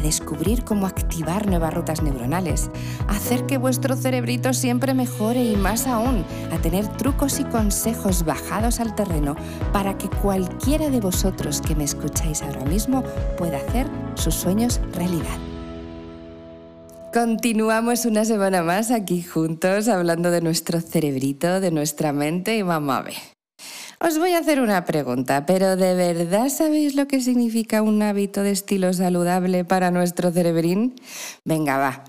descubrir cómo activar nuevas rutas neuronales, hacer que vuestro cerebrito siempre mejore y más aún, a tener trucos y consejos bajados al terreno para que cualquiera de vosotros que me escucháis ahora mismo pueda hacer sus sueños realidad. Continuamos una semana más aquí juntos hablando de nuestro cerebrito, de nuestra mente y ver. Os voy a hacer una pregunta, pero ¿de verdad sabéis lo que significa un hábito de estilo saludable para nuestro cerebrín? Venga, va.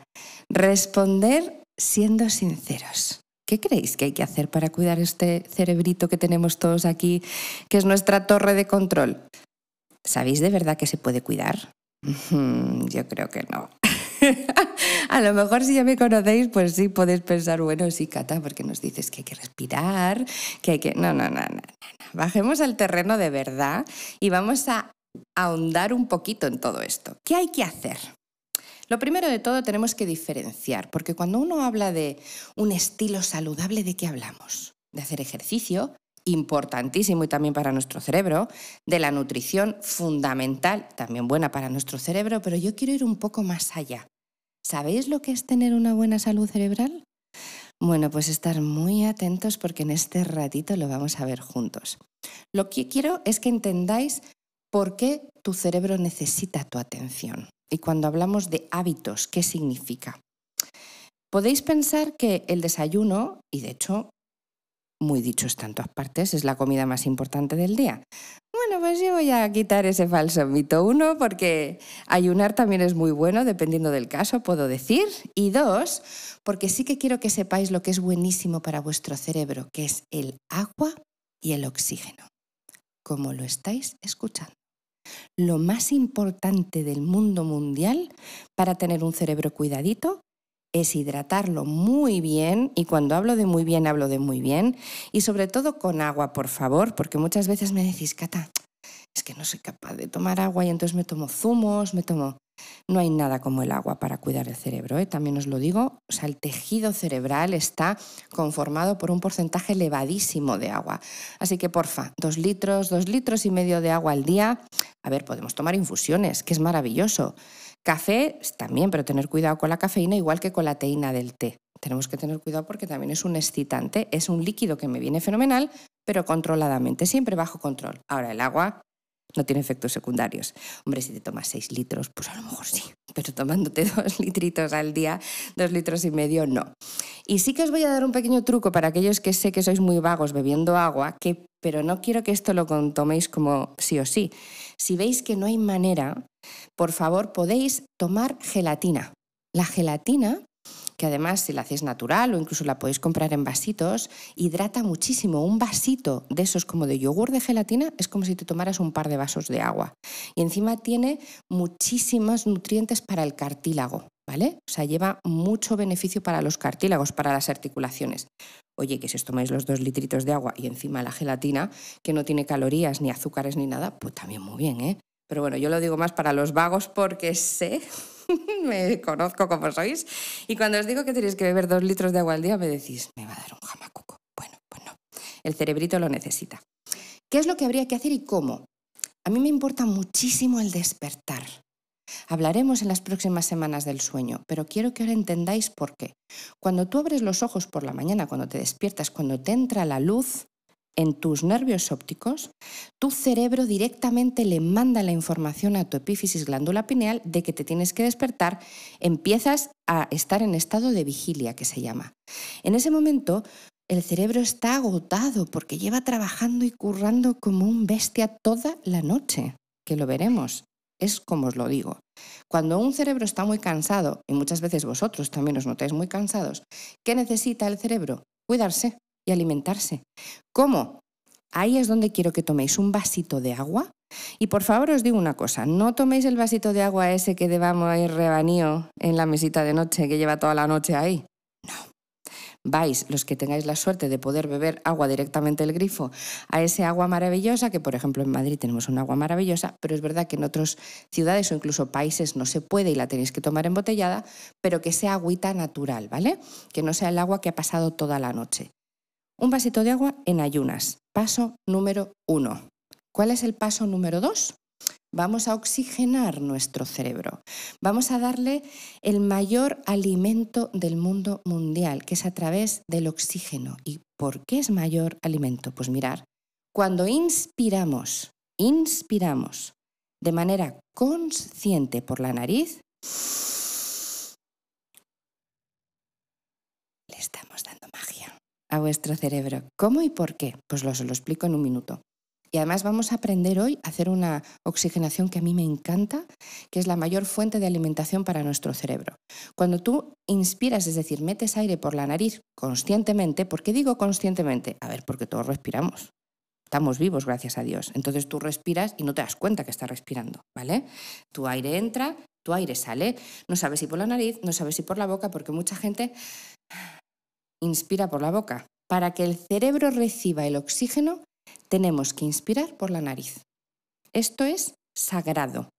Responder siendo sinceros. ¿Qué creéis que hay que hacer para cuidar este cerebrito que tenemos todos aquí, que es nuestra torre de control? ¿Sabéis de verdad que se puede cuidar? Yo creo que no. A lo mejor si ya me conocéis, pues sí podéis pensar, bueno, sí, Cata, porque nos dices que hay que respirar, que hay que... No, no, no, no. Bajemos al terreno de verdad y vamos a ahondar un poquito en todo esto. ¿Qué hay que hacer? Lo primero de todo tenemos que diferenciar, porque cuando uno habla de un estilo saludable, ¿de qué hablamos? De hacer ejercicio, importantísimo y también para nuestro cerebro, de la nutrición fundamental, también buena para nuestro cerebro, pero yo quiero ir un poco más allá. ¿Sabéis lo que es tener una buena salud cerebral? Bueno, pues estar muy atentos porque en este ratito lo vamos a ver juntos. Lo que quiero es que entendáis por qué tu cerebro necesita tu atención. Y cuando hablamos de hábitos, ¿qué significa? Podéis pensar que el desayuno, y de hecho muy dicho está en todas partes, es la comida más importante del día. Bueno, pues yo voy a quitar ese falso mito. Uno, porque ayunar también es muy bueno, dependiendo del caso, puedo decir. Y dos, porque sí que quiero que sepáis lo que es buenísimo para vuestro cerebro, que es el agua y el oxígeno, como lo estáis escuchando. Lo más importante del mundo mundial para tener un cerebro cuidadito es hidratarlo muy bien, y cuando hablo de muy bien, hablo de muy bien, y sobre todo con agua, por favor, porque muchas veces me decís, Cata, es que no soy capaz de tomar agua y entonces me tomo zumos, me tomo... No hay nada como el agua para cuidar el cerebro, ¿eh? también os lo digo. O sea, el tejido cerebral está conformado por un porcentaje elevadísimo de agua. Así que, porfa, dos litros, dos litros y medio de agua al día. A ver, podemos tomar infusiones, que es maravilloso. Café también, pero tener cuidado con la cafeína igual que con la teína del té. Tenemos que tener cuidado porque también es un excitante, es un líquido que me viene fenomenal, pero controladamente, siempre bajo control. Ahora, el agua no tiene efectos secundarios. Hombre, si te tomas 6 litros, pues a lo mejor sí, pero tomándote dos litritos al día, dos litros y medio, no. Y sí que os voy a dar un pequeño truco para aquellos que sé que sois muy vagos bebiendo agua, que, pero no quiero que esto lo toméis como sí o sí. Si veis que no hay manera, por favor podéis tomar gelatina. La gelatina que además si la hacéis natural o incluso la podéis comprar en vasitos, hidrata muchísimo. Un vasito de esos como de yogur de gelatina es como si te tomaras un par de vasos de agua. Y encima tiene muchísimos nutrientes para el cartílago, ¿vale? O sea, lleva mucho beneficio para los cartílagos, para las articulaciones. Oye, que si os tomáis los dos litritos de agua y encima la gelatina, que no tiene calorías, ni azúcares, ni nada, pues también muy bien, ¿eh? Pero bueno, yo lo digo más para los vagos porque sé me conozco como sois. Y cuando os digo que tenéis que beber dos litros de agua al día, me decís, me va a dar un jamacuco. Bueno, pues no. El cerebrito lo necesita. ¿Qué es lo que habría que hacer y cómo? A mí me importa muchísimo el despertar. Hablaremos en las próximas semanas del sueño, pero quiero que ahora entendáis por qué. Cuando tú abres los ojos por la mañana, cuando te despiertas, cuando te entra la luz, en tus nervios ópticos, tu cerebro directamente le manda la información a tu epífisis glándula pineal de que te tienes que despertar, empiezas a estar en estado de vigilia, que se llama. En ese momento, el cerebro está agotado porque lleva trabajando y currando como un bestia toda la noche, que lo veremos. Es como os lo digo. Cuando un cerebro está muy cansado, y muchas veces vosotros también os notáis muy cansados, ¿qué necesita el cerebro? Cuidarse y alimentarse. ¿Cómo? Ahí es donde quiero que toméis un vasito de agua. Y por favor os digo una cosa, no toméis el vasito de agua ese que debamos ir rebanío en la mesita de noche que lleva toda la noche ahí. No. vais, los que tengáis la suerte de poder beber agua directamente del grifo, a ese agua maravillosa, que por ejemplo en Madrid tenemos un agua maravillosa, pero es verdad que en otras ciudades o incluso países no se puede y la tenéis que tomar embotellada, pero que sea agüita natural, ¿vale? Que no sea el agua que ha pasado toda la noche. Un vasito de agua en ayunas. Paso número uno. ¿Cuál es el paso número dos? Vamos a oxigenar nuestro cerebro. Vamos a darle el mayor alimento del mundo mundial, que es a través del oxígeno. ¿Y por qué es mayor alimento? Pues mirar, cuando inspiramos, inspiramos de manera consciente por la nariz, le estamos dando magia a vuestro cerebro. ¿Cómo y por qué? Pues lo, lo explico en un minuto. Y además vamos a aprender hoy a hacer una oxigenación que a mí me encanta, que es la mayor fuente de alimentación para nuestro cerebro. Cuando tú inspiras, es decir, metes aire por la nariz conscientemente, ¿por qué digo conscientemente? A ver, porque todos respiramos. Estamos vivos, gracias a Dios. Entonces tú respiras y no te das cuenta que estás respirando, ¿vale? Tu aire entra, tu aire sale. No sabes si por la nariz, no sabes si por la boca, porque mucha gente inspira por la boca. Para que el cerebro reciba el oxígeno, tenemos que inspirar por la nariz. Esto es sagrado.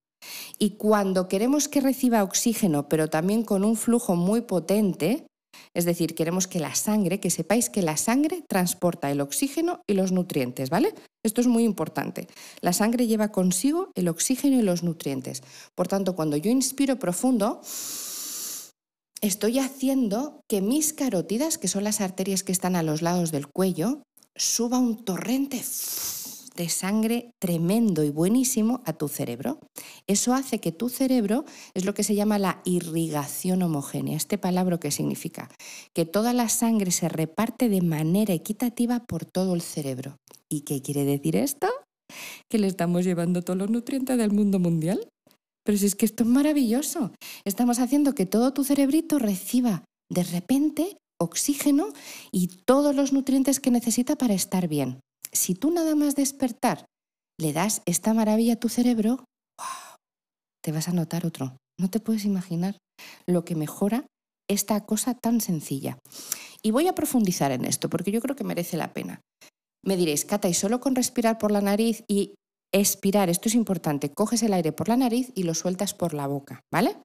Y cuando queremos que reciba oxígeno, pero también con un flujo muy potente, es decir, queremos que la sangre, que sepáis que la sangre transporta el oxígeno y los nutrientes, ¿vale? Esto es muy importante. La sangre lleva consigo el oxígeno y los nutrientes. Por tanto, cuando yo inspiro profundo, estoy haciendo que mis carótidas, que son las arterias que están a los lados del cuello, suba un torrente de sangre tremendo y buenísimo a tu cerebro. Eso hace que tu cerebro es lo que se llama la irrigación homogénea. Este palabra que significa que toda la sangre se reparte de manera equitativa por todo el cerebro. ¿Y qué quiere decir esto? Que le estamos llevando todos los nutrientes del mundo mundial. Pero si es que esto es maravilloso. Estamos haciendo que todo tu cerebrito reciba de repente oxígeno y todos los nutrientes que necesita para estar bien. Si tú nada más despertar le das esta maravilla a tu cerebro, te vas a notar otro. No te puedes imaginar lo que mejora esta cosa tan sencilla. Y voy a profundizar en esto porque yo creo que merece la pena. Me diréis, Cata, y solo con respirar por la nariz y expirar, esto es importante, coges el aire por la nariz y lo sueltas por la boca, ¿vale?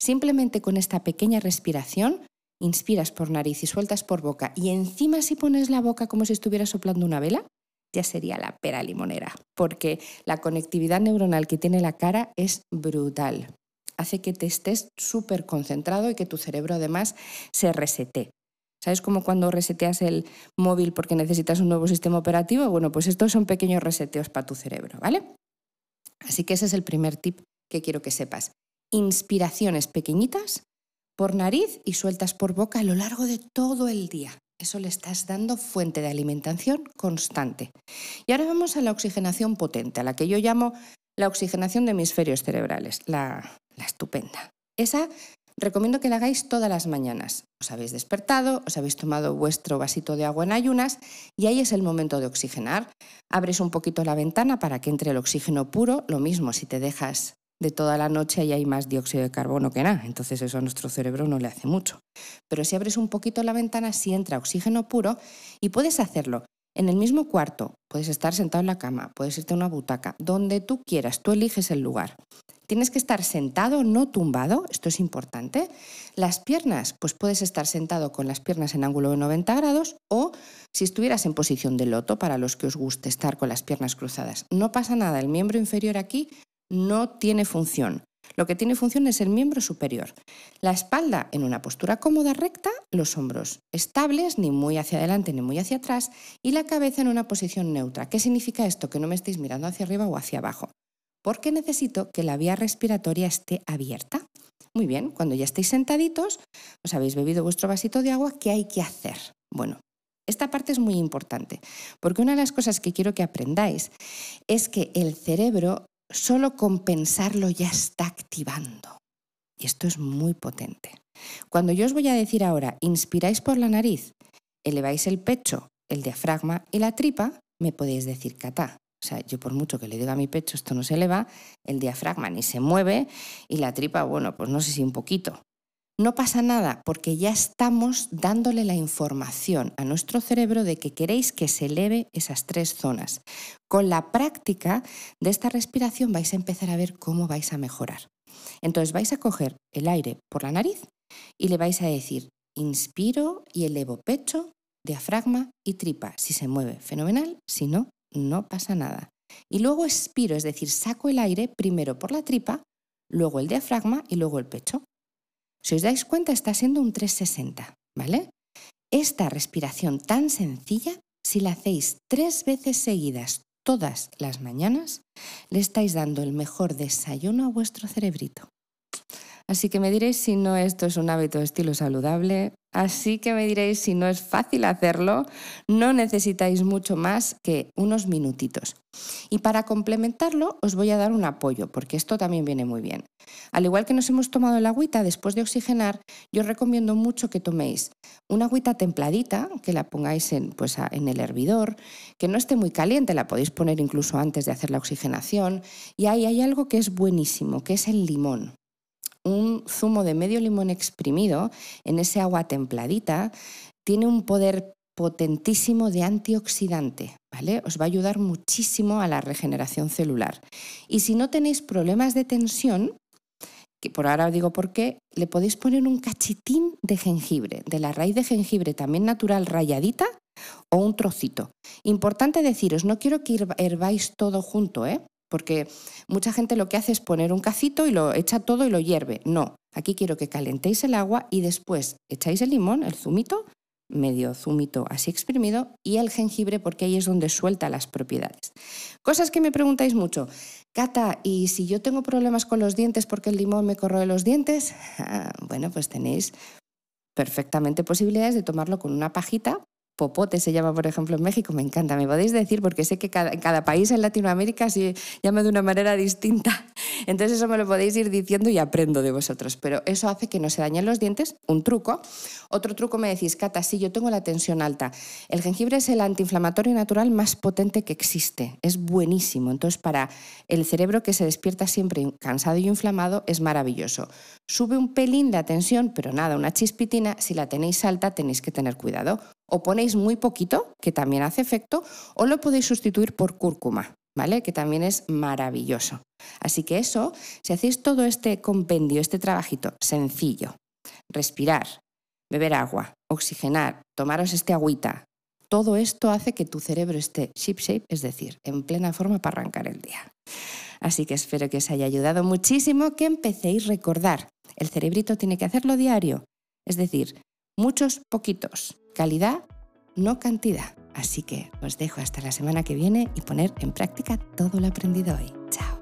Simplemente con esta pequeña respiración inspiras por nariz y sueltas por boca y encima si pones la boca como si estuvieras soplando una vela, ya sería la pera limonera, porque la conectividad neuronal que tiene la cara es brutal. Hace que te estés súper concentrado y que tu cerebro además se resete. ¿Sabes como cuando reseteas el móvil porque necesitas un nuevo sistema operativo? Bueno, pues estos son pequeños reseteos para tu cerebro, ¿vale? Así que ese es el primer tip que quiero que sepas. Inspiraciones pequeñitas por nariz y sueltas por boca a lo largo de todo el día. Eso le estás dando fuente de alimentación constante. Y ahora vamos a la oxigenación potente, a la que yo llamo la oxigenación de hemisferios cerebrales, la, la estupenda. Esa recomiendo que la hagáis todas las mañanas. Os habéis despertado, os habéis tomado vuestro vasito de agua en ayunas y ahí es el momento de oxigenar. Abres un poquito la ventana para que entre el oxígeno puro, lo mismo si te dejas de toda la noche y hay más dióxido de carbono que nada, entonces eso a nuestro cerebro no le hace mucho. Pero si abres un poquito la ventana, sí entra oxígeno puro y puedes hacerlo en el mismo cuarto, puedes estar sentado en la cama, puedes irte a una butaca, donde tú quieras, tú eliges el lugar. Tienes que estar sentado, no tumbado, esto es importante. Las piernas, pues puedes estar sentado con las piernas en ángulo de 90 grados o si estuvieras en posición de loto, para los que os guste estar con las piernas cruzadas. No pasa nada, el miembro inferior aquí no tiene función. Lo que tiene función es el miembro superior. La espalda en una postura cómoda recta, los hombros estables, ni muy hacia adelante ni muy hacia atrás, y la cabeza en una posición neutra. ¿Qué significa esto? Que no me estéis mirando hacia arriba o hacia abajo. Porque necesito que la vía respiratoria esté abierta. Muy bien, cuando ya estéis sentaditos, os habéis bebido vuestro vasito de agua, ¿qué hay que hacer? Bueno, esta parte es muy importante, porque una de las cosas que quiero que aprendáis es que el cerebro solo con pensarlo ya está activando. Y esto es muy potente. Cuando yo os voy a decir ahora, inspiráis por la nariz, eleváis el pecho, el diafragma y la tripa, me podéis decir cata. O sea, yo por mucho que le diga a mi pecho, esto no se eleva, el diafragma ni se mueve y la tripa, bueno, pues no sé si un poquito. no pasa nada porque ya estamos dándole la información a nuestro cerebro de que queréis que se eleve esas tres zonas. Con la práctica de esta respiración vais a empezar a ver cómo vais a mejorar. Entonces vais a coger el aire por la nariz y le vais a decir, inspiro y elevo pecho, diafragma y tripa. Si se mueve, fenomenal, si no, no pasa nada. Y luego expiro, es decir, saco el aire primero por la tripa, luego el diafragma y luego el pecho. Si os dais cuenta, está siendo un 360, ¿vale? Esta respiración tan sencilla, si la hacéis tres veces seguidas todas las mañanas, le estáis dando el mejor desayuno a vuestro cerebrito. Así que me diréis si no esto es un hábito de estilo saludable, así que me diréis si no es fácil hacerlo, no necesitáis mucho más que unos minutitos. Y para complementarlo os voy a dar un apoyo, porque esto también viene muy bien. Al igual que nos hemos tomado el agüita después de oxigenar, yo recomiendo mucho que toméis una agüita templadita, que la pongáis en, pues, en el hervidor, que no esté muy caliente, la podéis poner incluso antes de hacer la oxigenación. Y ahí hay algo que es buenísimo, que es el limón un zumo de medio limón exprimido en ese agua templadita tiene un poder potentísimo de antioxidante, ¿vale? Os va a ayudar muchísimo a la regeneración celular. Y si no tenéis problemas de tensión, que por ahora os digo por qué, le podéis poner un cachitín de jengibre, de la raíz de jengibre también natural rayadita o un trocito. Importante deciros, no quiero que herváis todo junto, ¿eh? Porque mucha gente lo que hace es poner un cacito y lo echa todo y lo hierve. No, aquí quiero que calentéis el agua y después echáis el limón, el zumito, medio zumito así exprimido y el jengibre porque ahí es donde suelta las propiedades. Cosas que me preguntáis mucho. Cata, ¿y si yo tengo problemas con los dientes porque el limón me corroe los dientes? Ah, bueno, pues tenéis perfectamente posibilidades de tomarlo con una pajita popote se llama, por ejemplo, en México, me encanta, me podéis decir, porque sé que cada, cada país en Latinoamérica se llama de una manera distinta. Entonces eso me lo podéis ir diciendo y aprendo de vosotros. Pero eso hace que no se dañen los dientes, un truco. Otro truco me decís, Cata, sí, yo tengo la tensión alta. El jengibre es el antiinflamatorio natural más potente que existe, es buenísimo. Entonces para el cerebro que se despierta siempre cansado y inflamado es maravilloso. Sube un pelín la tensión, pero nada, una chispitina, si la tenéis alta tenéis que tener cuidado o ponéis muy poquito, que también hace efecto, o lo podéis sustituir por cúrcuma, ¿vale? Que también es maravilloso. Así que eso, si hacéis todo este compendio, este trabajito sencillo, respirar, beber agua, oxigenar, tomaros este agüita, todo esto hace que tu cerebro esté ship shape, es decir, en plena forma para arrancar el día. Así que espero que os haya ayudado muchísimo que empecéis a recordar. El cerebrito tiene que hacerlo diario, es decir, muchos poquitos, Calidad, no cantidad. Así que os dejo hasta la semana que viene y poner en práctica todo lo aprendido hoy. Chao.